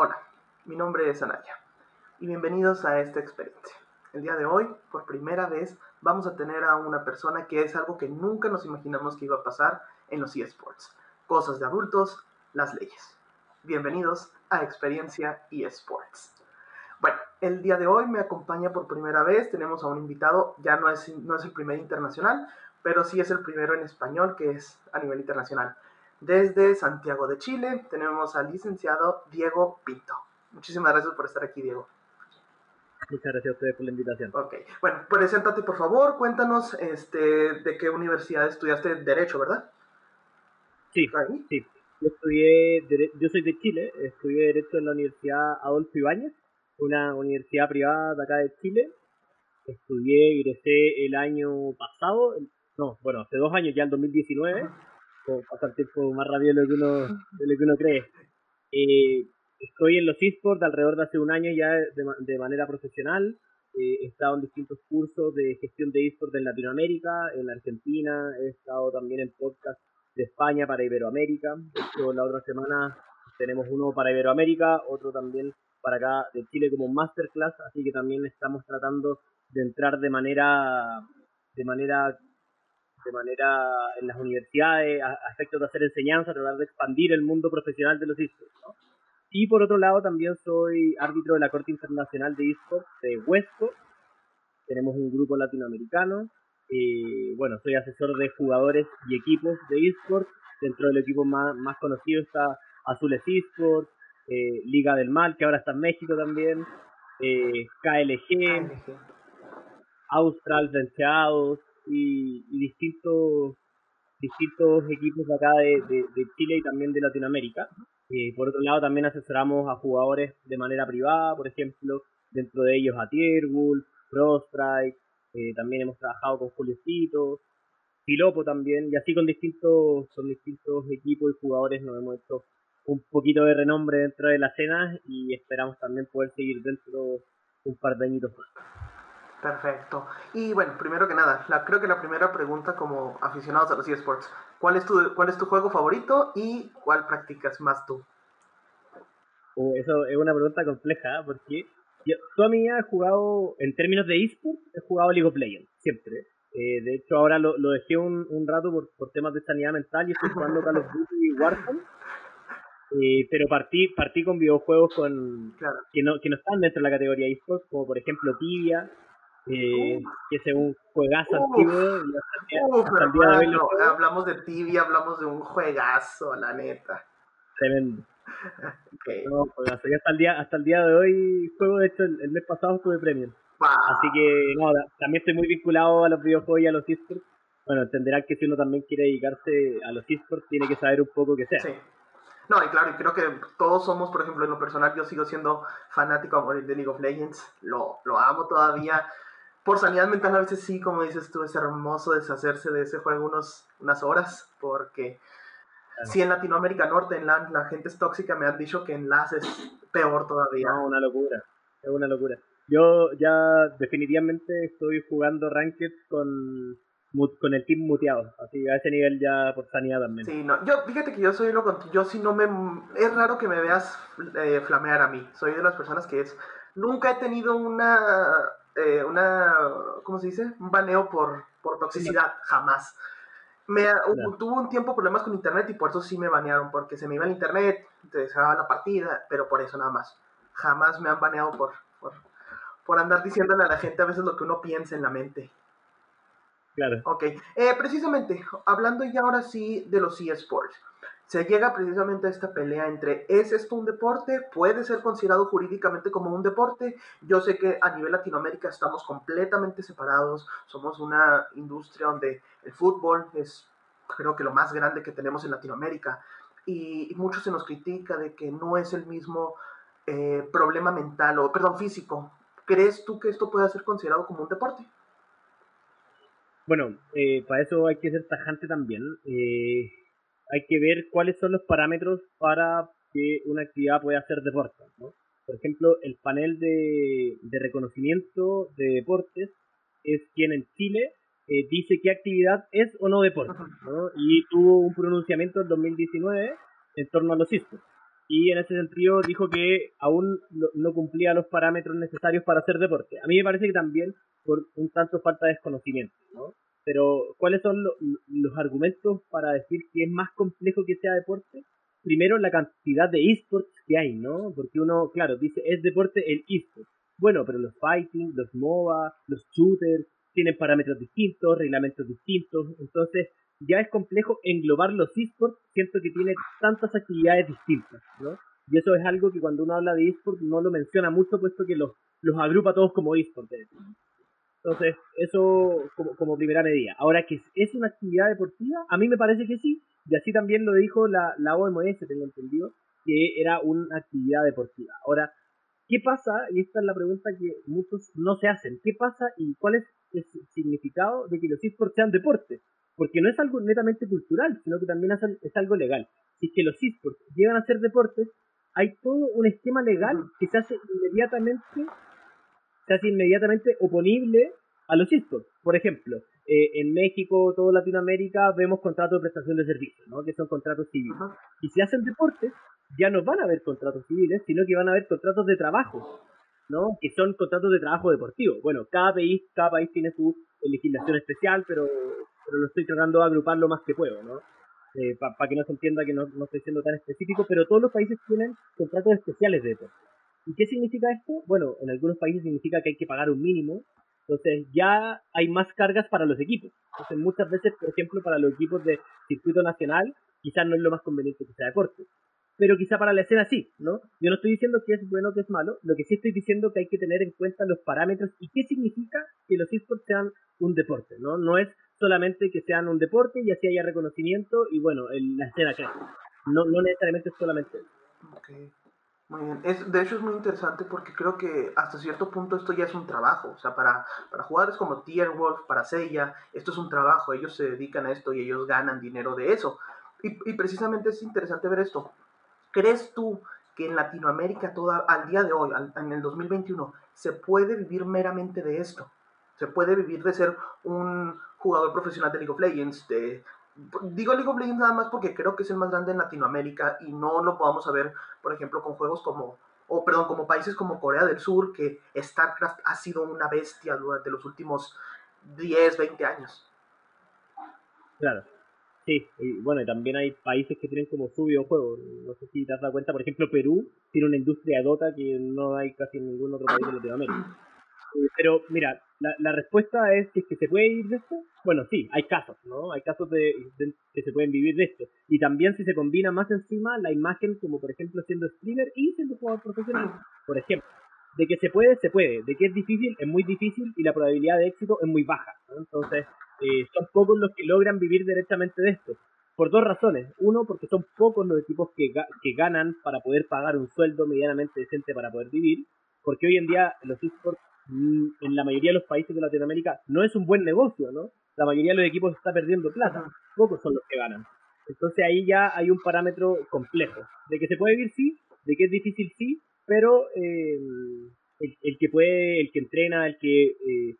Hola, mi nombre es Anaya y bienvenidos a esta experiencia. El día de hoy, por primera vez, vamos a tener a una persona que es algo que nunca nos imaginamos que iba a pasar en los eSports. Cosas de adultos, las leyes. Bienvenidos a Experiencia eSports. Bueno, el día de hoy me acompaña por primera vez, tenemos a un invitado, ya no es, no es el primer internacional, pero sí es el primero en español que es a nivel internacional. Desde Santiago de Chile tenemos al licenciado Diego Pinto. Muchísimas gracias por estar aquí, Diego. Muchas gracias a ustedes por la invitación. Ok, bueno, preséntate por favor, cuéntanos este, de qué universidad estudiaste Derecho, ¿verdad? Sí, sí. Yo estudié, yo soy de Chile, estudié Derecho en la Universidad Adolfo Ibáñez, una universidad privada de acá de Chile. Estudié, ingresé el año pasado, no, bueno, hace dos años ya, el 2019 pasar tiempo más rápido de lo que uno, de lo que uno cree. Eh, estoy en los esports alrededor de hace un año ya de, manera profesional. Eh, he estado en distintos cursos de gestión de esports en Latinoamérica, en Argentina, he estado también en podcast de España para Iberoamérica. De hecho, la otra semana tenemos uno para Iberoamérica, otro también para acá de Chile como masterclass, así que también estamos tratando de entrar de manera de manera de manera en las universidades, a, efectos de hacer enseñanza, tratar de expandir el mundo profesional de los esports. Y por otro lado, también soy árbitro de la Corte Internacional de Esports de Huesco. Tenemos un grupo latinoamericano. y bueno, soy asesor de jugadores y equipos de esports. Dentro del equipo más, más conocido está Azules Esports, eh, Liga del Mal, que ahora está en México también, eh, KLG, Austral Venceados, y, distintos distintos equipos de acá de, Chile y también de Latinoamérica. Eh, por otro lado, también asesoramos a jugadores de manera privada, por ejemplo, dentro de ellos a Tierwolf, Prostrike, eh, también hemos trabajado con Juliecito, Pilopo también, y así con distintos, con distintos equipos y jugadores nos hemos hecho un poquito de renombre dentro de la escena y esperamos también poder seguir dentro un par de añitos más. Perfecto. Y bueno, primero que nada, la, creo que la primera pregunta como aficionados a los eSports, ¿cuál es tu, cuál es tu juego favorito y cuál practicas más tú? Uh, eso es una pregunta compleja, ¿eh? porque yo toda mi vida he jugado, en términos de eSports, he jugado League of Legends, siempre. Eh, de hecho, ahora lo, lo dejé un, un rato por, por, temas de sanidad mental y estoy jugando Call of Duty y Warzone. Eh, pero partí, partí con videojuegos con, que, no, que no están dentro de la categoría eSports, como por ejemplo Tibia, eh, que es un juegazo antiguo. hablamos de Tibia, hablamos de un juegazo, la neta. Tremendo. hasta el, día, hasta el día de hoy juego, de hecho, el, mes pasado estuve premio. Así que, no, también estoy muy vinculado a los videojuegos y a los esports. Bueno, entenderán que si uno también quiere dedicarse a los esports, tiene que saber un poco qué sea. Sí. No, y claro, y creo que todos somos, por ejemplo, en lo personal, yo sigo siendo fanático de League of Legends, lo, lo amo todavía por sanidad mental a veces sí, como dices tú, es hermoso deshacerse de ese juego unos, unas horas, porque si en Latinoamérica Norte, en LAN, la gente es tóxica, me han dicho que en LAS es peor todavía. No, una locura, es una locura. Yo ya definitivamente estoy jugando Ranked con, con el team muteado, así a ese nivel ya por sanidad también. Sí, no, yo fíjate que yo soy lo contigo, yo si no me... Es raro que me veas eh, flamear a mí, soy de las personas que es... Nunca he tenido una eh, una, ¿cómo se dice? Un baneo por, por toxicidad, jamás. Me, Tuvo un tiempo problemas con internet y por eso sí me banearon, porque se me iba el internet, te cerraba la partida, pero por eso nada más. Jamás me han baneado por, por, por andar diciéndole a la gente a veces lo que uno piensa en la mente. Claro. Ok, eh, precisamente, hablando ya ahora sí de los eSports se llega precisamente a esta pelea entre ¿es esto un deporte? ¿Puede ser considerado jurídicamente como un deporte? Yo sé que a nivel Latinoamérica estamos completamente separados, somos una industria donde el fútbol es creo que lo más grande que tenemos en Latinoamérica y, mucho se nos critica de que no es el mismo eh, problema mental o, perdón, físico. ¿Crees tú que esto puede ser considerado como un deporte? Bueno, eh, para eso hay que ser tajante también. Eh, hay que ver cuáles son los parámetros para que una actividad pueda ser deporte. ¿no? Por ejemplo, el panel de, reconocimiento de deportes es quien en Chile eh, dice qué actividad es o no deporte. ¿no? Y tuvo un pronunciamiento en 2019 en torno a los esports. y en ese sentido dijo que aún no cumplía los parámetros necesarios para hacer deporte. A mí me parece que también por un tanto falta de desconocimiento, ¿no? Pero, ¿cuáles son los argumentos para decir que es más complejo que sea deporte? Primero, la cantidad de esports que hay, ¿no? Porque uno, claro, dice, es deporte el esport. Bueno, pero los fighting, los MOBA, los shooters, tienen parámetros distintos, reglamentos distintos, entonces ya es complejo englobar los esports, siento que tiene tantas actividades distintas, ¿no? Y eso es algo que cuando uno habla de esports no lo menciona mucho, puesto que los, los agrupa todos como esports. Entonces, eso como, como, primera medida. Ahora, que es una actividad deportiva, a mí me parece que sí, y así también lo dijo la, la OMS, tengo entendido, que era una actividad deportiva. Ahora, ¿qué pasa? Y esta es la pregunta que muchos no se hacen. ¿Qué pasa y cuál es el significado de que los esports sean deportes? Porque no es algo netamente cultural, sino que también es algo legal. Si es que los esports llegan a ser deportes, hay todo un esquema legal que se hace inmediatamente hace inmediatamente oponible a los esports. Por ejemplo, eh, en México, toda Latinoamérica, vemos contratos de prestación de servicios, ¿no? que son contratos civiles. Y si hacen deportes, ya no van a haber contratos civiles, sino que van a haber contratos de trabajo, ¿no? que son contratos de trabajo deportivo. Bueno, cada país, cada país tiene su legislación especial, pero, pero lo estoy tratando de agrupar lo más que puedo, ¿no? Eh, para que no se entienda que no, no estoy siendo tan específico, pero todos los países tienen contratos especiales de deporte. ¿Y qué significa esto? Bueno, en algunos países significa que hay que pagar un mínimo, entonces ya hay más cargas para los equipos. Entonces muchas veces, por ejemplo, para los equipos de circuito nacional, quizás no es lo más conveniente que sea deporte. Pero quizá para la escena sí, ¿no? Yo no estoy diciendo que es bueno o que es malo, lo que sí estoy diciendo que hay que tener en cuenta los parámetros y qué significa que los esports sean un deporte, ¿no? No es solamente que sean un deporte y así haya reconocimiento y bueno, la escena crece. No, no necesariamente es solamente eso. Muy bien. Es, de hecho es muy interesante porque creo que hasta cierto punto esto ya es un trabajo. O sea, para, para jugadores como Tier Wolf, para Seiya, esto es un trabajo. Ellos se dedican a esto y ellos ganan dinero de eso. Y, y precisamente es interesante ver esto. ¿Crees tú que en Latinoamérica toda, al día de hoy, en el 2021, se puede vivir meramente de esto? Se puede vivir de ser un jugador profesional de League of Legends, de, digo League of Legends nada más porque creo que es el más grande en Latinoamérica y no lo podamos ver, por ejemplo, con juegos como, o perdón, como países como Corea del Sur, que StarCraft ha sido una bestia durante los últimos 10, 20 años. Claro. Sí, y bueno, y también hay países que tienen como su videojuego. No sé si te has dado cuenta, por ejemplo, Perú tiene una industria de Dota que no hay casi en ningún otro país de Latinoamérica. Pero mira, la, la respuesta es que, se puede vivir de esto. Bueno, sí, hay casos, ¿no? Hay casos de, que se pueden vivir de esto. Y también si se combina más encima la imagen, como por ejemplo siendo streamer y siendo jugador profesional, por ejemplo. De que se puede, se puede. De que es difícil, es muy difícil y la probabilidad de éxito es muy baja. Entonces, eh, son pocos los que logran vivir directamente de esto. Por dos razones. Uno, porque son pocos los equipos que, que ganan para poder pagar un sueldo medianamente decente para poder vivir. Porque hoy en día los esports en la mayoría de los países de Latinoamérica no es un buen negocio, ¿no? La mayoría de los equipos está perdiendo plata, pocos son los que ganan. Entonces ahí ya hay un parámetro complejo. De que se puede vivir, sí, de que es difícil, sí, pero eh, el, que puede, el que entrena, el que eh,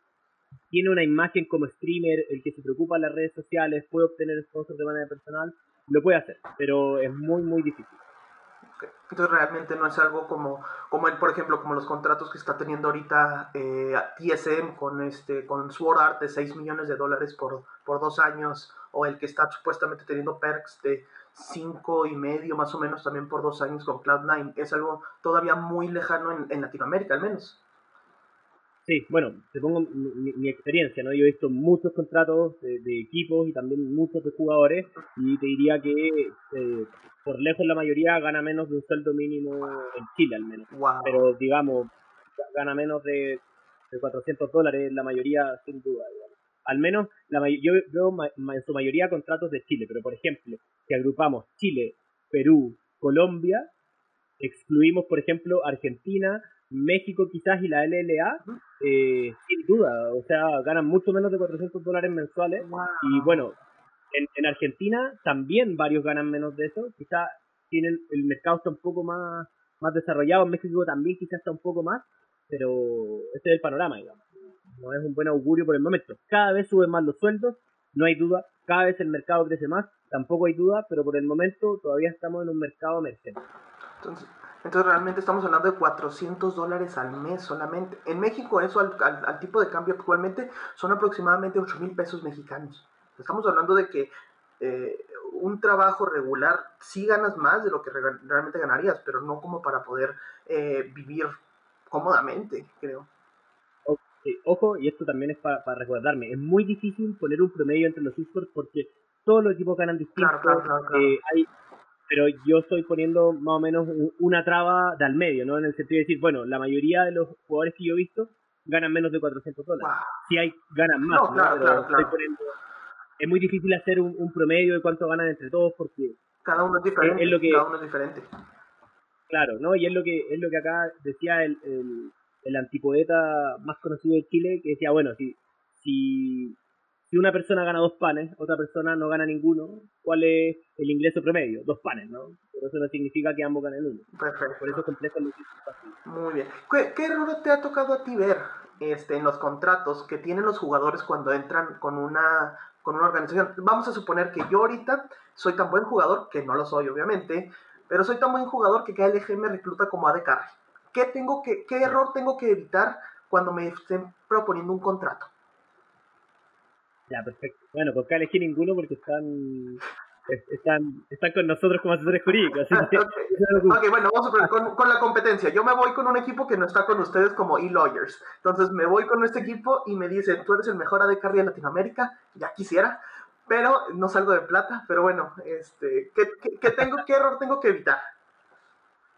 tiene una imagen como streamer, el que se preocupa en las redes sociales, puede obtener sponsors de manera personal, lo puede hacer, pero es muy, muy difícil. Entonces realmente no es algo como, como el, por ejemplo, como los contratos que está teniendo ahorita eh, TSM con este con Sword Art de 6 millones de dólares por, por dos años, o el que está supuestamente teniendo perks de 5 y medio más o menos también por dos años con Cloud9. Es algo todavía muy lejano en, en Latinoamérica al menos. Sí, bueno, te pongo mi, experiencia, ¿no? Yo he visto muchos contratos de, equipos y también muchos de jugadores y te diría que eh, por lejos la mayoría gana menos de un sueldo mínimo en Chile al menos. Pero digamos, gana menos de, de 400 dólares la mayoría sin duda. Al menos la, yo veo en su mayoría contratos de Chile, pero por ejemplo, si agrupamos Chile, Perú, Colombia, excluimos por ejemplo Argentina, México quizás y la LLA, eh, sin duda, o sea, ganan mucho menos de 400 dólares mensuales. Y bueno, en, en, Argentina también varios ganan menos de eso, quizás tienen el mercado está un poco más, más desarrollado, en México también quizás está un poco más, pero este es el panorama, digamos. No es un buen augurio por el momento. Cada vez suben más los sueldos, no hay duda, cada vez el mercado crece más, tampoco hay duda, pero por el momento todavía estamos en un mercado emergente. Entonces, entonces realmente estamos hablando de 400 dólares al mes solamente. En México eso al, tipo de cambio actualmente son aproximadamente 8 mil pesos mexicanos. Estamos hablando de que eh, un trabajo regular sí ganas más de lo que realmente ganarías, pero no como para poder eh, vivir cómodamente, creo. ojo, y esto también es para, recordarme, es muy difícil poner un promedio entre los esports porque todos los equipos ganan distintos. Eh, hay pero yo estoy poniendo más o menos una traba de al medio, ¿no? En el sentido de decir, bueno, la mayoría de los jugadores que yo he visto ganan menos de 400 dólares. Si hay, ganan más, Es muy difícil hacer un, promedio de cuánto ganan entre todos porque... Cada uno es diferente, lo que, cada uno es diferente. Claro, ¿no? Y es lo que, es lo que acá decía el, el, el antipoeta más conocido de Chile, que decía, bueno, si, si si una persona gana dos panes, otra persona no gana ninguno, ¿cuál es el ingreso promedio? Dos panes, ¿no? Pero eso no significa que ambos ganen uno. Perfecto. Por eso completa el Muy bien. ¿Qué, error te ha tocado a ti ver este, en los contratos que tienen los jugadores cuando entran con una, con una organización? Vamos a suponer que yo ahorita soy tan buen jugador, que no lo soy obviamente, pero soy tan buen jugador que KLG me recluta como AD Carry. ¿Qué, tengo que, ¿Qué error tengo que evitar cuando me estén proponiendo un contrato? Ya, perfecto. Bueno, pues acá elegí ninguno porque están están, están con nosotros como asesores jurídicos. ok, bueno, vamos a ver, con, la competencia. Yo me voy con un equipo que no está con ustedes como e-lawyers. Entonces me voy con este equipo y me dicen, tú eres el mejor AD Carry de Latinoamérica, ya quisiera, pero no salgo de plata. Pero bueno, este, ¿qué, qué, tengo, ¿qué error tengo que evitar?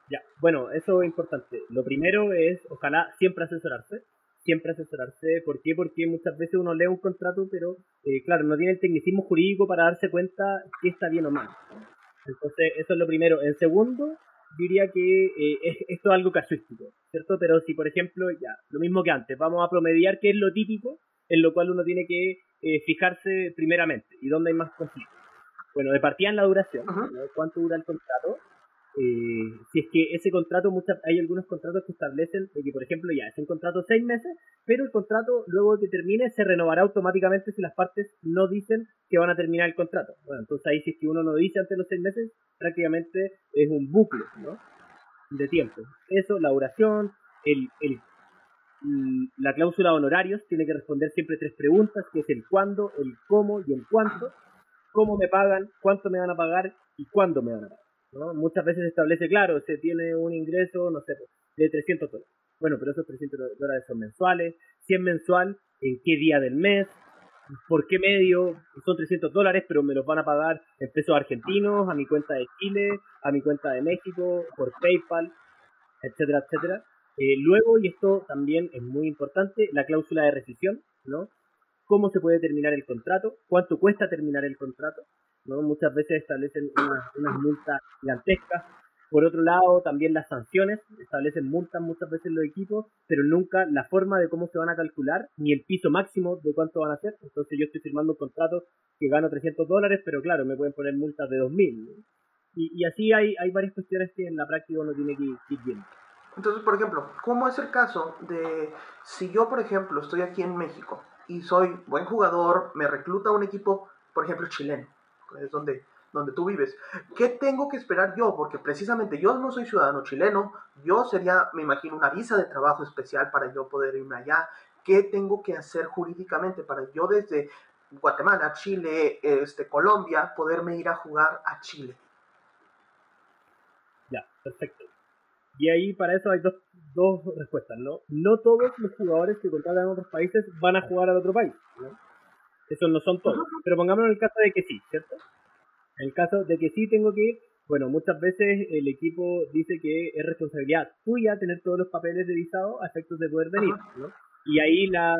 Ya, bueno, eso es importante. Lo primero es, ojalá, siempre asesorarse siempre asesorarse. ¿Por qué? Porque muchas veces uno lee un contrato, pero eh, claro, no tiene el tecnicismo jurídico para darse cuenta si está bien o mal. Entonces, eso es lo primero. En segundo, diría que eh, esto es algo casuístico, ¿cierto? Pero si, por ejemplo, ya, lo mismo que antes, vamos a promediar qué es lo típico, en lo cual uno tiene que eh, fijarse primeramente y dónde hay más conflictos. Bueno, de partida en la duración, ¿cuánto dura el contrato? Eh, si es que ese contrato, muchas, hay algunos contratos que establecen de que, por ejemplo, ya es un contrato seis meses, pero el contrato luego que termine se renovará automáticamente si las partes no dicen que van a terminar el contrato. Bueno, entonces ahí si es que uno no dice antes de los seis meses, prácticamente es un bucle ¿no? de tiempo. Eso, la duración, el, el, la cláusula de honorarios tiene que responder siempre tres preguntas, que es el cuándo, el cómo y el cuánto. ¿Cómo me pagan? ¿Cuánto me van a pagar? ¿Y cuándo me van a pagar? Muchas veces se establece, claro, se tiene un ingreso, no sé, de 300 dólares. Bueno, pero esos 300 dólares son mensuales. Si es mensual, ¿en qué día del mes? ¿Por qué medio? Son 300 dólares, pero me los van a pagar en pesos argentinos, a mi cuenta de Chile, a mi cuenta de México, por PayPal, etcétera, etcétera. Eh, luego, y esto también es muy importante, la cláusula de rescisión, ¿no? ¿Cómo se puede terminar el contrato? ¿Cuánto cuesta terminar el contrato? ¿No? Muchas veces establecen unas, multas gigantescas. Por otro lado, también las sanciones, establecen multas muchas veces los equipos, pero nunca la forma de cómo se van a calcular, ni el piso máximo de cuánto van a hacer. Entonces yo estoy firmando un contrato que gano 300 dólares, pero claro, me pueden poner multas de 2.000. Y, y así hay, hay varias cuestiones que en la práctica uno tiene que ir viendo. Entonces, por ejemplo, ¿cómo es el caso de si yo, por ejemplo, estoy aquí en México y soy buen jugador, me recluta un equipo, por ejemplo, chileno? Es donde, donde tú vives. ¿Qué tengo que esperar yo? Porque precisamente yo no soy ciudadano chileno, yo sería, me imagino, una visa de trabajo especial para yo poder irme allá. ¿Qué tengo que hacer jurídicamente para yo desde Guatemala, Chile, este, Colombia, poderme ir a jugar a Chile? Ya, perfecto. Y ahí para eso hay dos, dos respuestas, ¿no? No todos los jugadores que contratan en otros países van a jugar al otro país, ¿no? Esos no son todos. Pero pongámonos en el caso de que sí, ¿cierto? En el caso de que sí tengo que ir, bueno, muchas veces el equipo dice que es responsabilidad tuya tener todos los papeles de visado a efectos de poder venir, ¿no? Y ahí la,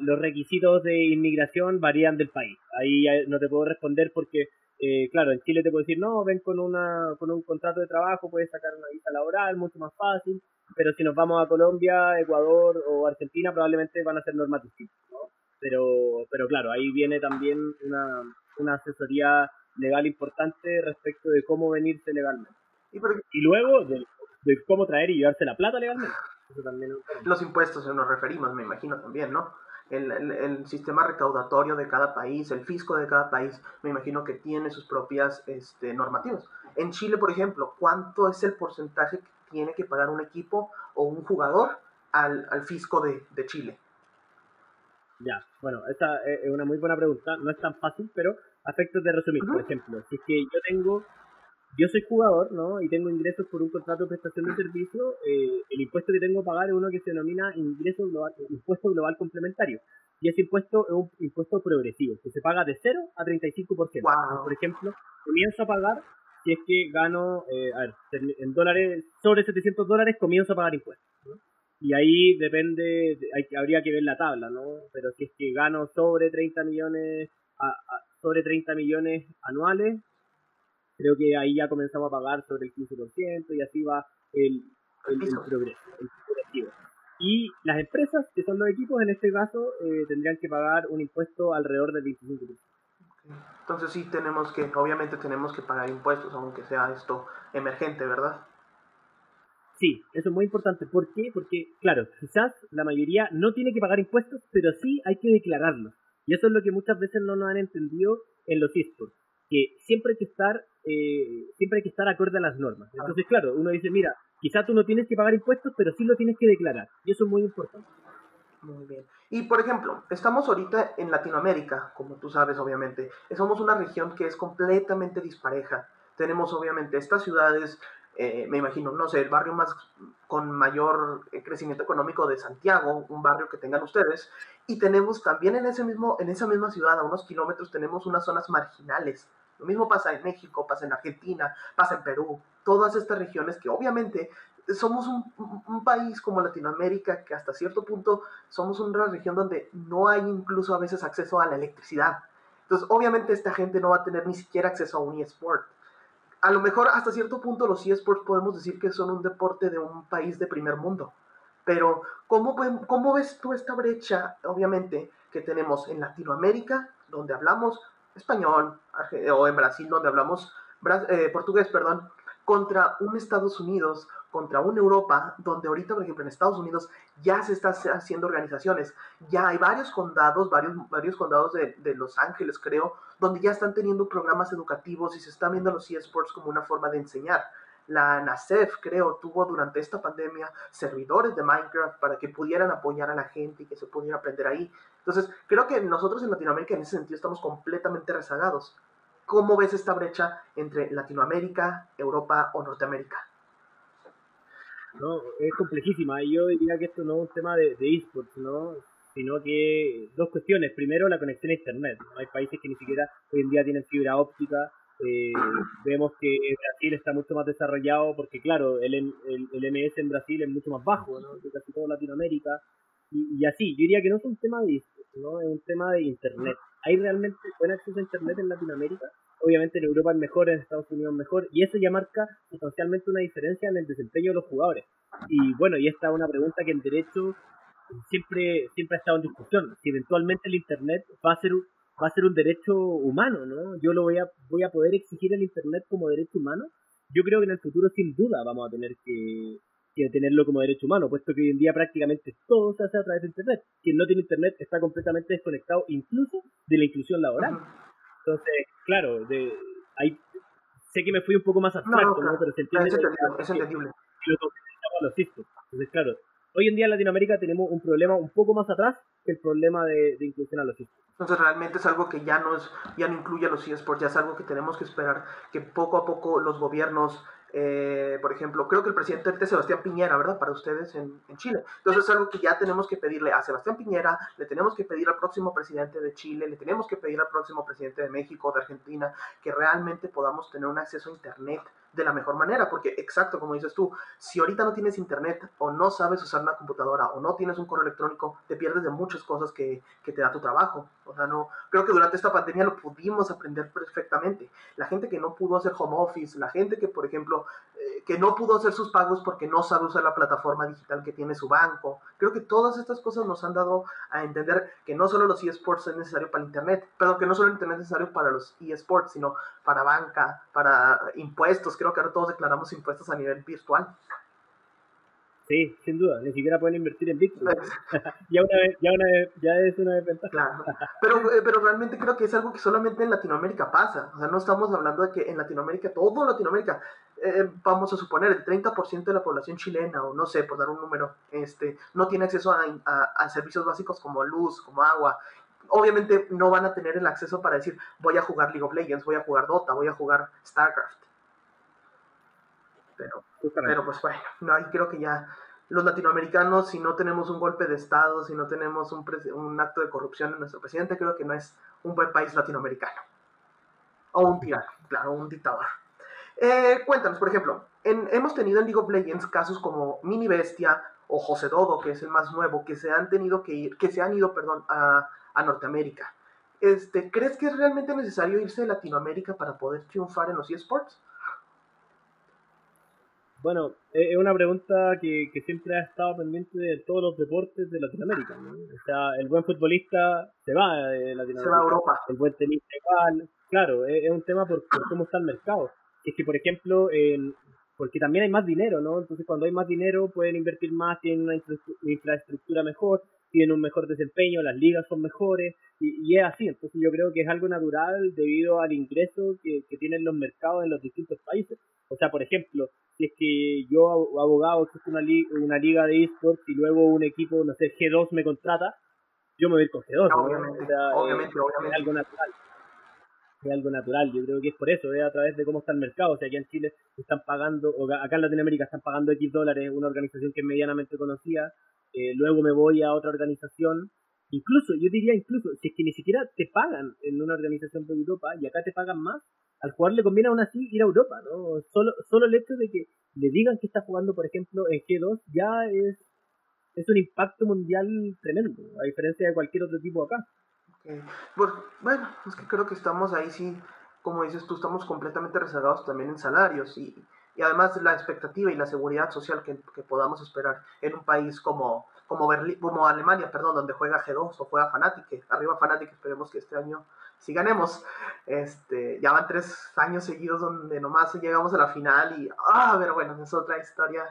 los requisitos de inmigración varían del país. Ahí no te puedo responder porque, eh, claro, en Chile te puedo decir, no, ven con, una, con un contrato de trabajo, puedes sacar una visa laboral, mucho más fácil, pero si nos vamos a Colombia, Ecuador o Argentina, probablemente van a ser normas distintas, ¿no? Pero, pero claro, ahí viene también una, una asesoría legal importante respecto de cómo venirse legalmente. Y, luego de, cómo traer y llevarse la plata legalmente. Los impuestos nos referimos, me imagino también, ¿no? el, sistema recaudatorio de cada país, el fisco de cada país, me imagino que tiene sus propias este, normativas. En Chile, por ejemplo, ¿cuánto es el porcentaje que tiene que pagar un equipo o un jugador al, fisco de, Chile? Ya, bueno, esta es una muy buena pregunta, no es tan fácil, pero a efectos de resumir, por ejemplo, si es que yo tengo yo soy jugador, ¿no? Y tengo ingresos por un contrato de prestación de servicio. Eh, el impuesto que tengo que pagar es uno que se denomina ingreso global, impuesto global complementario. Y ese impuesto es un impuesto progresivo, que se paga de 0 a 35%. Por ejemplo, comienzo a pagar, si es que gano, eh, a ver, en dólares, sobre 700 dólares, comienzo a pagar impuestos. Y ahí depende, hay, habría que ver la tabla, ¿no? Pero si es que gano sobre 30 millones, sobre 30 millones anuales, creo que ahí ya comenzamos a pagar sobre el 15% y así va el, el, progreso, el progresivo. Y las empresas, que son los equipos, en este caso, eh, tendrían que pagar un impuesto alrededor del 25%. Entonces sí tenemos que, obviamente tenemos que pagar impuestos, aunque sea esto emergente, ¿verdad? Sí, eso es muy importante. ¿Por qué? Porque, claro, quizás la mayoría no tiene que pagar impuestos, pero sí hay que declararlos. Y eso es lo que muchas veces no nos han entendido en los esports que siempre hay que estar eh, siempre hay que estar acorde a las normas. Entonces, claro, uno dice, mira, quizá tú no tienes que pagar impuestos, pero sí lo tienes que declarar. Y eso es muy importante. Muy bien. Y por ejemplo, estamos ahorita en Latinoamérica, como tú sabes, obviamente. Somos una región que es completamente dispareja. Tenemos obviamente estas ciudades, eh, me imagino, no sé, el barrio más con mayor eh, crecimiento económico de Santiago, un barrio que tengan ustedes, y tenemos también en, ese mismo, en esa misma ciudad, a unos kilómetros, tenemos unas zonas marginales. Lo mismo pasa en México, pasa en Argentina, pasa en Perú, todas estas regiones que obviamente somos un, un, país como Latinoamérica que hasta cierto punto somos una región donde no hay incluso a veces acceso a la electricidad. Entonces, obviamente esta gente no va a tener ni siquiera acceso a un eSport a lo mejor hasta cierto punto los eSports podemos decir que son un deporte de un país de primer mundo. Pero, ¿cómo, ¿cómo ves tú esta brecha, obviamente, que tenemos en Latinoamérica, donde hablamos español, o en Brasil, donde hablamos eh, portugués, perdón, contra un Estados Unidos, contra una Europa, donde ahorita, por ejemplo, en Estados Unidos ya se están haciendo organizaciones, ya hay varios condados, varios, varios condados de, de, Los Ángeles, creo, donde ya están teniendo programas educativos y se están viendo los eSports como una forma de enseñar. La NACEF, creo, tuvo durante esta pandemia servidores de Minecraft para que pudieran apoyar a la gente y que se pudiera aprender ahí. Entonces, creo que nosotros en Latinoamérica en ese sentido estamos completamente rezagados. ¿Cómo ves esta brecha entre Latinoamérica, Europa o Norteamérica? No, es complejísima. Yo diría que esto no es un tema de, esports, ¿no? sino que dos cuestiones. Primero, la conexión a Internet. Hay países que ni siquiera hoy en día tienen fibra óptica. Eh, vemos que Brasil está mucho más desarrollado porque, claro, el, el, el MS en Brasil es mucho más bajo ¿no? que casi toda Latinoamérica. Y, y, así, yo diría que no es un tema de esports, ¿no? es un tema de Internet. ¿Hay realmente buen acceso a Internet en Latinoamérica? Obviamente en Europa es mejor, en Estados Unidos es mejor, y eso ya marca sustancialmente una diferencia en el desempeño de los jugadores. Y bueno, y esta es una pregunta que en derecho siempre, siempre ha estado en discusión, si eventualmente el Internet va a ser va a ser un derecho humano, ¿no? Yo lo voy a, voy a poder exigir el Internet como derecho humano. Yo creo que en el futuro sin duda vamos a tener que, que tenerlo como derecho humano, puesto que hoy en día prácticamente todo se hace a través de Internet. Quien no tiene Internet está completamente desconectado incluso de la inclusión laboral. Entonces, claro, de, hay, sé que me fui un poco más abstracto, no, pero se entiende. Es entendible. Entonces, claro, hoy en día en Latinoamérica tenemos un problema un poco más atrás que el problema de, de inclusión a los esports. Entonces realmente es algo que ya no es, ya no incluye a los esports, ya es algo que tenemos que esperar que poco a poco los gobiernos eh, por ejemplo, creo que el presidente es Sebastián Piñera, ¿verdad? Para ustedes en, Chile. Entonces es algo que ya tenemos que pedirle a Sebastián Piñera, le tenemos que pedir al próximo presidente de Chile, le tenemos que pedir al próximo presidente de México, de Argentina, que realmente podamos tener un acceso a Internet de la mejor manera, porque exacto, como dices tú, si ahorita no tienes internet o no sabes usar una computadora o no tienes un correo electrónico, te pierdes de muchas cosas que, que, te da tu trabajo. O sea, no, creo que durante esta pandemia lo pudimos aprender perfectamente. La gente que no pudo hacer home office, la gente que, por ejemplo, eh, que no pudo hacer sus pagos porque no sabe usar la plataforma digital que tiene su banco. Creo que todas estas cosas nos han dado a entender que no solo los eSports es necesario para el internet, pero que no solo el internet es necesario para los eSports, sino para banca, para impuestos, creo que ahora todos declaramos impuestos a nivel virtual. Sí, sin duda, ni siquiera pueden invertir en Bitcoin. ya, una vez, ya, una vez, ya es una desventaja. Claro. Pero, eh, pero realmente creo que es algo que solamente en Latinoamérica pasa. O sea, no estamos hablando de que en Latinoamérica, todo Latinoamérica, eh, vamos a suponer el 30% de la población chilena, o no sé, por dar un número, este, no tiene acceso a, a servicios básicos como luz, como agua. Obviamente no van a tener el acceso para decir, voy a jugar League of Legends, voy a jugar Dota, voy a jugar StarCraft. Pero, pero pues bueno, no, creo que ya los latinoamericanos, si no tenemos un golpe de Estado, si no tenemos un, un acto de corrupción en nuestro presidente, creo que no es un buen país latinoamericano. O un tirano, claro, un dictador. Eh, cuéntanos, por ejemplo, hemos tenido en League of Legends casos como Mini Bestia o José Dodo, que es el más nuevo, que se han tenido que ir, que se han ido, perdón, a, a Norteamérica. Este, ¿Crees que es realmente necesario irse de Latinoamérica para poder triunfar en los eSports? Bueno, es una pregunta que, siempre ha estado pendiente de todos los deportes de Latinoamérica. O sea, el buen futbolista se va de Latinoamérica. Se va a Europa. El buen tenista igual. Claro, es, un tema por, cómo está el mercado. Es que, por ejemplo, porque también hay más dinero, ¿no? Entonces, cuando hay más dinero, pueden invertir más, tienen una infraestructura mejor, tienen un mejor desempeño, las ligas son mejores, y, es así. Entonces, yo creo que es algo natural debido al ingreso que, que tienen los mercados en los distintos países. O sea, por ejemplo, si es que yo, abogado, existe una, liga, una liga de esports y luego un equipo, no sé, G2 me contrata, yo me voy con G2. obviamente, obviamente, obviamente. Es algo natural. Es algo natural, yo creo que es por eso, es a través de cómo está el mercado. O sea, aquí en Chile están pagando, o acá en Latinoamérica están pagando X dólares, una organización que es medianamente conocida, eh, luego me voy a otra organización Incluso, yo diría incluso, si es que ni siquiera te pagan en una organización de Europa y acá te pagan más, al jugador le conviene aún así ir a Europa, ¿no? Solo, solo el hecho de que le digan que está jugando, por ejemplo, en G2 ya es, es un impacto mundial tremendo, a diferencia de cualquier otro tipo acá. Pues, bueno, es que creo que estamos ahí sí, como dices tú, estamos completamente rezagados también en salarios y, y además la expectativa y la seguridad social que, que podamos esperar en un país como como, Berlín, como Alemania, perdón, donde juega G2 o juega Fnatic, arriba Fnatic, esperemos que este año sí ganemos. Este, ya van tres años seguidos donde nomás llegamos a la final y, ah, pero bueno, es otra historia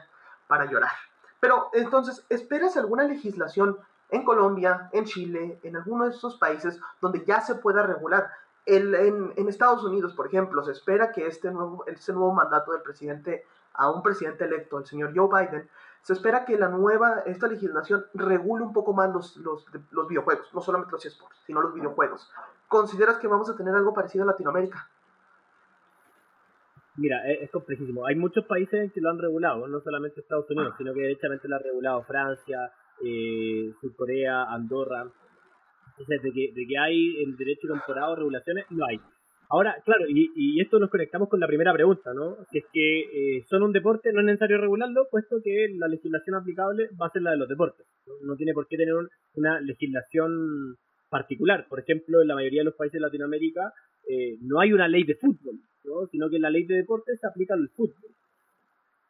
para llorar. Pero entonces, ¿esperas alguna legislación en Colombia, en Chile, en alguno de esos países donde ya se pueda regular? El, en, en, Estados Unidos, por ejemplo, se espera que este nuevo, este nuevo mandato del presidente, a un presidente electo, el señor Joe Biden, se espera que la nueva, esta legislación regule un poco más los, los, videojuegos, no solamente los esports, sino los videojuegos. ¿Consideras que vamos a tener algo parecido en Latinoamérica? Mira, es, complejísimo. Hay muchos países que lo han regulado, no solamente Estados Unidos, sino que directamente lo ha regulado Francia, eh, Corea, Andorra. Entonces, de que, de que hay en derecho temporado regulaciones, no hay. Ahora, claro, y, y, esto nos conectamos con la primera pregunta, ¿no? Si es que eh, son un deporte, no es necesario regularlo, puesto que la legislación aplicable va a ser la de los deportes. No, tiene por qué tener una legislación particular. Por ejemplo, en la mayoría de los países de Latinoamérica eh, no hay una ley de fútbol, ¿no? sino que la ley de deportes se aplica al fútbol.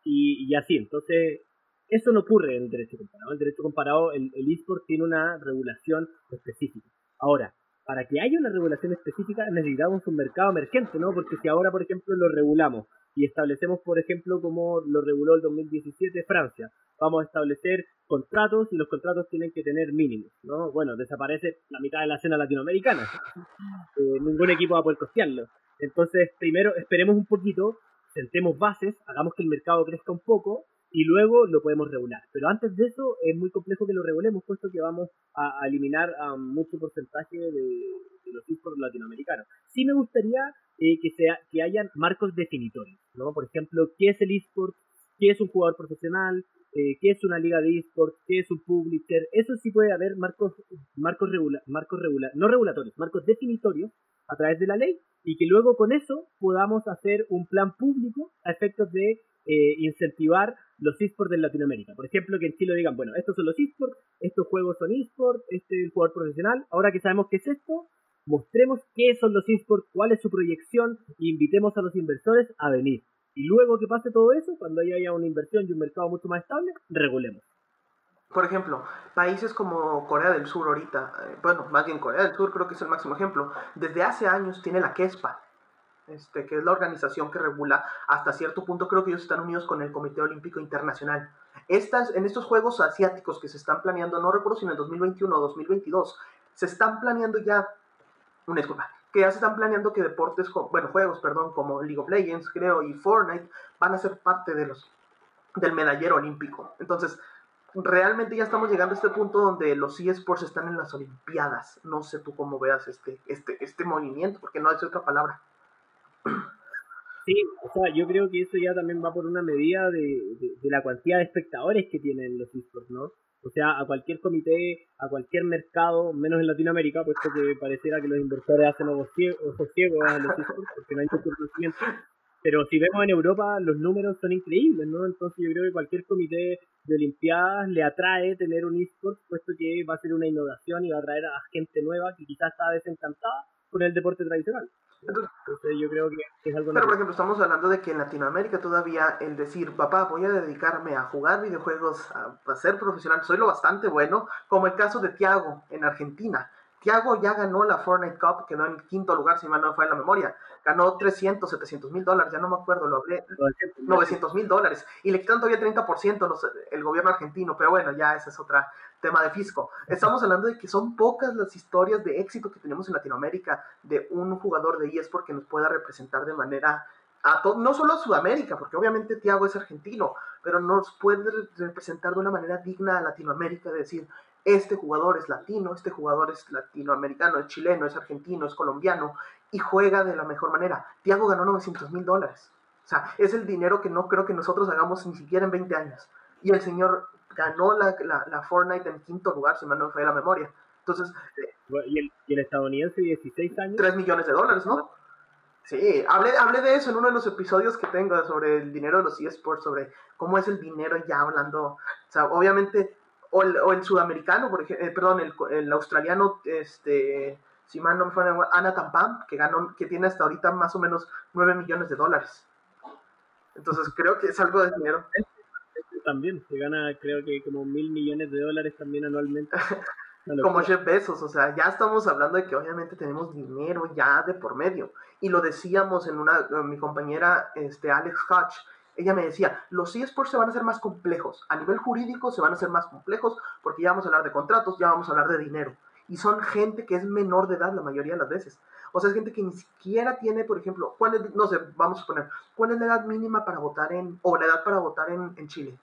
Y, y así, entonces, eso no ocurre en el derecho comparado. En el derecho comparado, el, el eSport tiene una regulación específica. Ahora, para que haya una regulación específica necesitamos un mercado emergente, ¿no? Porque si ahora, por ejemplo, lo regulamos y establecemos, por ejemplo, como lo reguló el 2017 Francia, vamos a establecer contratos y los contratos tienen que tener mínimos, ¿no? Bueno, desaparece la mitad de la escena latinoamericana. Eh, ningún equipo va a poder costearlo. Entonces, primero esperemos un poquito, sentemos bases, hagamos que el mercado crezca un poco y luego lo podemos regular. Pero antes de eso es muy complejo que lo regulemos, puesto que vamos a, eliminar a mucho porcentaje de, los esports latinoamericanos. Sí me gustaría eh, que, sea, que hayan marcos definitorios, ¿no? Por ejemplo, ¿qué es el esport? ¿Qué es un jugador profesional? Eh, ¿Qué es una liga de esports? ¿Qué es un publisher? Eso sí puede haber marcos, marcos, marcos no regulatorios, marcos definitorios a través de la ley y que luego con eso podamos hacer un plan público a efectos de eh, incentivar los esports de Latinoamérica. Por ejemplo, que en Chile digan, bueno, estos son los esports, estos juegos son esports, este es el jugador profesional, ahora que sabemos qué es esto, mostremos qué son los esports, cuál es su proyección e invitemos a los inversores a venir. Y luego que pase todo eso, cuando haya una inversión y un mercado mucho más estable, regulemos. Por ejemplo, países como Corea del Sur ahorita, eh, bueno, más bien Corea del Sur creo que es el máximo ejemplo, desde hace años tiene la KESPA, este, que es la organización que regula hasta cierto punto, creo que ellos están unidos con el Comité Olímpico Internacional. Estas, en estos juegos asiáticos que se están planeando, no recuerdo si en el 2021 o 2022, se están planeando ya, una disculpa, que ya se están planeando que deportes, bueno, juegos, perdón, como League of Legends, creo, y Fortnite, van a ser parte de los, del medallero olímpico. Entonces, realmente ya estamos llegando a este punto donde los eSports están en las Olimpiadas. No sé tú cómo veas este, este, este movimiento, porque no es otra palabra. Sí, o sea, yo creo que eso ya también va por una medida de, de, la cantidad de espectadores que tienen los esports, ¿no? O sea, a cualquier comité, a cualquier mercado, menos en Latinoamérica, puesto que pareciera que los inversores hacen ojos ciegos, a los esports porque no hay conocimiento. Pero si vemos en Europa, los números son increíbles, ¿no? Entonces yo creo que cualquier comité de Olimpiadas le atrae tener un esports, puesto que va a ser una innovación y va a atraer a gente nueva que quizás está desencantada con el deporte tradicional. Entonces yo creo que es algo... Pero por ejemplo, estamos hablando de que en Latinoamérica todavía el decir, papá, voy a dedicarme a jugar videojuegos, a, a ser profesional, soy lo bastante bueno, como el caso de Tiago en Argentina. Tiago ya ganó la Fortnite Cup, quedó en quinto lugar, si mal no fue en la memoria. Ganó 300, 700 mil dólares, ya no me acuerdo, lo hablé. 900 mil dólares. Y le quitan todavía 30% los, el gobierno argentino, pero bueno, ya ese es otro tema de fisco. Estamos hablando de que son pocas las historias de éxito que tenemos en Latinoamérica de un jugador de eSport que nos pueda representar de manera a no solo a Sudamérica, porque obviamente Tiago es argentino, pero nos puede representar de una manera digna a Latinoamérica, de decir, este jugador es latino, este jugador es latinoamericano, es chileno, es argentino, es colombiano y juega de la mejor manera. Tiago ganó 900 mil dólares. O sea, es el dinero que no creo que nosotros hagamos ni siquiera en 20 años. Y el señor ganó la, la, Fortnite en quinto lugar, si mal no fue la memoria. Entonces... ¿Y el, ¿Y el estadounidense 16 años? 3 millones de dólares, ¿no? Sí, hablé, hablé de eso en uno de los episodios que tengo sobre el dinero de los eSports, sobre cómo es el dinero ya hablando. O sea, obviamente o el, sudamericano, por ejemplo, eh, perdón, el, australiano, este, si mal no me fue, Ana Tampam, que ganó, que tiene hasta ahorita más o menos 9 millones de dólares. Entonces creo que es algo de dinero. También, que gana creo que como mil millones de dólares también anualmente. como Jeff Bezos, o sea, ya estamos hablando de que obviamente tenemos dinero ya de por medio. Y lo decíamos en una, mi compañera este, Alex Hodge, ella me decía, los eSports se van a hacer más complejos, a nivel jurídico se van a hacer más complejos porque ya vamos a hablar de contratos, ya vamos a hablar de dinero. Y son gente que es menor de edad la mayoría de las veces. O sea, es gente que ni siquiera tiene, por ejemplo, ¿cuál es, no sé, vamos a poner, ¿cuál es la edad mínima para votar en, o la edad para votar en, en Chile?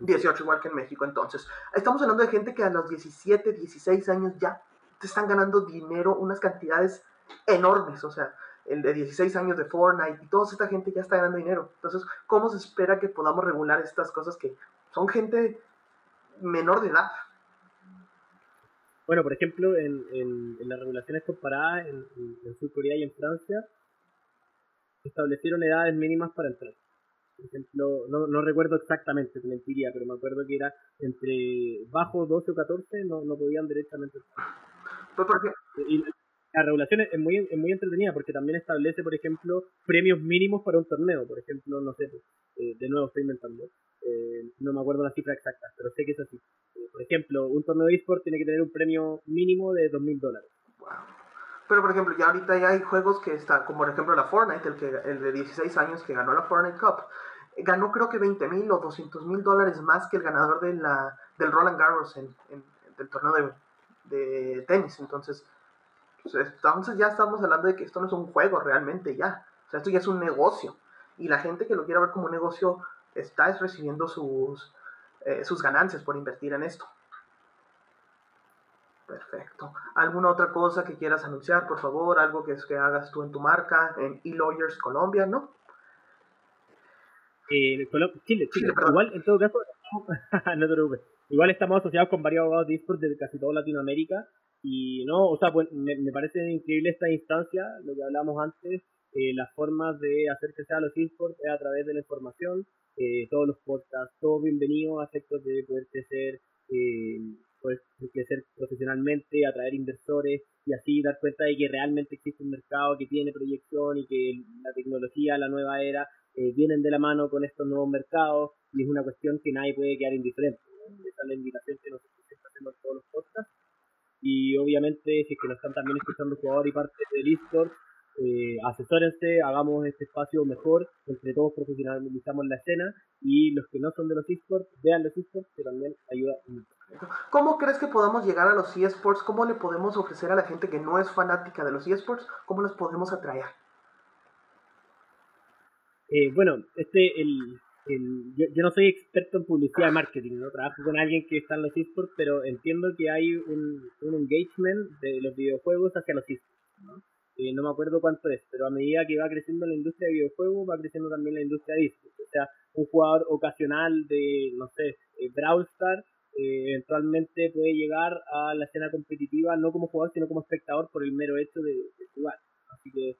18, igual que en México. Entonces, estamos hablando de gente que a los 17, 16 años ya te están ganando dinero, unas cantidades enormes. O sea, el de 16 años de Fortnite y toda esta gente ya está ganando dinero. Entonces, ¿cómo se espera que podamos regular estas cosas que son gente menor de edad? Bueno, por ejemplo, en, en, las regulaciones comparadas en, en, Corea y en Francia, establecieron edades mínimas para entrar. Por ejemplo, no, no recuerdo exactamente, te mentiría, pero me acuerdo que era entre bajo 12 o 14 no, no podían directamente. Pues. Y, la regulación es muy, es muy entretenida porque también establece, por ejemplo, premios mínimos para un torneo. Por ejemplo, no sé, eh, de nuevo estoy inventando, eh, no me acuerdo la cifra exacta, pero sé que es así. Eh, por ejemplo, un torneo de eSport tiene que tener un premio mínimo de 2.000 dólares. Pero, por ejemplo, ya ahorita ya hay juegos que están, como por ejemplo la Fortnite, el, que, el de 16 años que ganó la Fortnite Cup, ganó creo que 20.000 o 200.000 dólares más que el ganador de la, del Roland Garros en, en, del torneo de, de tenis. Entonces, pues, entonces ya estamos hablando de que esto no es un juego realmente ya. O sea, esto ya es un negocio. Y la gente que lo quiera ver como un negocio está recibiendo sus, eh, sus ganancias por invertir en esto. Perfecto. ¿Alguna otra cosa que quieras anunciar, por favor? Algo que, que hagas tú en tu marca, en eLawyers Colombia, ¿no? Eh, Chile, Chile. Igual, en todo caso, no te Igual estamos asociados con varios abogados de eSports de casi toda Latinoamérica y no, o sea, pues, me, me, parece increíble esta instancia, lo que hablamos antes, eh, las formas de hacer que sea los esports es a través de la información, eh, todos los podcasts, todo bienvenido a efectos de poder crecer, eh, poder crecer profesionalmente, atraer inversores y así dar cuenta de que realmente existe un mercado que tiene proyección y que la tecnología, la nueva era, eh, vienen de la mano con estos nuevos mercados y es una cuestión que nadie puede quedar indiferente. Esa es la invitación que nosotros hacemos en todos los podcasts y obviamente si es que nos están también escuchando jugadores y parte del eSport, eh, asesórense, hagamos este espacio mejor, entre todos profesionalizamos la escena y los que no son de los esports, vean los esports, que también ayuda mucho. ¿Cómo crees que podamos llegar a los eSports? ¿Cómo le podemos ofrecer a la gente que no es fanática de los eSports? ¿Cómo los podemos atraer? Eh, bueno, este, el, yo, no soy experto en publicidad y marketing, no trabajo con alguien que está en los esports, pero entiendo que hay un, engagement de los videojuegos hacia los esports. ¿no? Eh, no me acuerdo cuánto es, pero a medida que va creciendo la industria de videojuegos, va creciendo también la industria de esports. O sea, un jugador ocasional de, no sé, eh, eh, eventualmente puede llegar a la escena competitiva no como jugador, sino como espectador por el mero hecho de jugar. Así que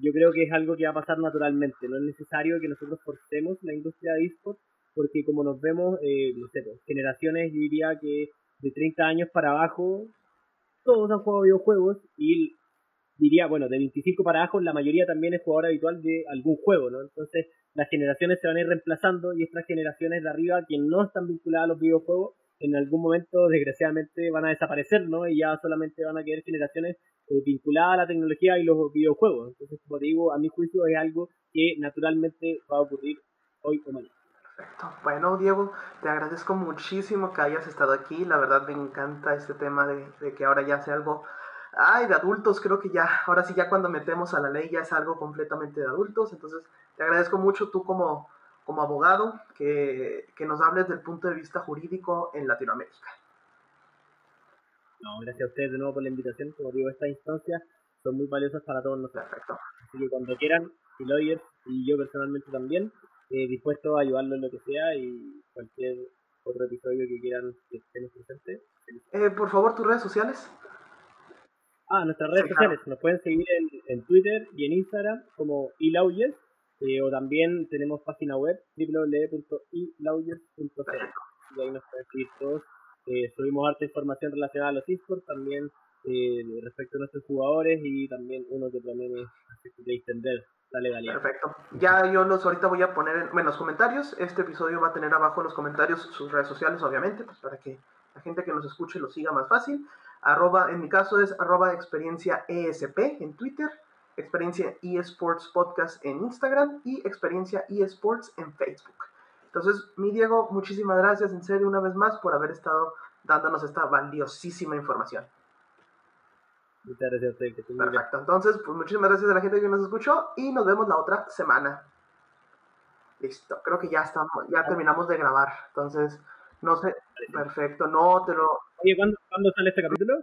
yo creo que es algo que va a pasar naturalmente. No es necesario que nosotros forcemos la industria de esports, porque como nos vemos, eh, no sé, pues, generaciones, diría que de 30 años para abajo, todos han jugado videojuegos y diría, bueno, de 25 para abajo, la mayoría también es jugador habitual de algún juego, ¿no? Entonces, las generaciones se van a ir reemplazando y estas generaciones de arriba, que no están vinculadas a los videojuegos, en algún momento, desgraciadamente, van a desaparecer, ¿no? Y ya solamente van a quedar generaciones eh, vinculadas a la tecnología y los videojuegos. Entonces, como te digo, a mi juicio es algo que naturalmente va a ocurrir hoy o mañana. Perfecto. Bueno, Diego, te agradezco muchísimo que hayas estado aquí. La verdad me encanta este tema de, de que ahora ya sea algo ay, de adultos, creo que ya, ahora sí, ya cuando metemos a la ley ya es algo completamente de adultos. Entonces, te agradezco mucho tú como, como abogado que, que nos hables del punto de vista jurídico en Latinoamérica. No, gracias a ustedes de nuevo por la invitación. Como digo, estas instancias son muy valiosas para todos nosotros. Perfecto. Así que cuando quieran, y lawyers y yo personalmente también, eh, dispuesto a ayudarlo en lo que sea y cualquier otro episodio que quieran que estemos presentes. Eh, por favor, tus redes sociales. Ah, nuestras redes sociales. Nos pueden seguir en, en, Twitter y en Instagram como ilauyers eh, o también tenemos página web www.ilauyers.cl y ahí nos pueden seguir todos. Eh, subimos harta información relacionada a los esports, también eh, respecto a nuestros jugadores y también uno que también es de extender la legalidad. Perfecto. Ya yo los ahorita voy a poner en, en, los comentarios. Este episodio va a tener abajo en los comentarios sus redes sociales, obviamente, pues para que la gente que nos escuche lo siga más fácil arroba, en mi caso es arroba experiencia ESP en Twitter, experiencia eSports Podcast en Instagram y experiencia eSports en Facebook. Entonces, mi Diego, muchísimas gracias en serio una vez más por haber estado dándonos esta valiosísima información. Muchas gracias que Perfecto. Entonces, pues muchísimas gracias a la gente que nos escuchó y nos vemos la otra semana. Listo, creo que ya estamos, ya terminamos de grabar. Entonces, no sé, perfecto, no te lo... Oye, ¿cuándo, ¿cuándo sale este capítulo?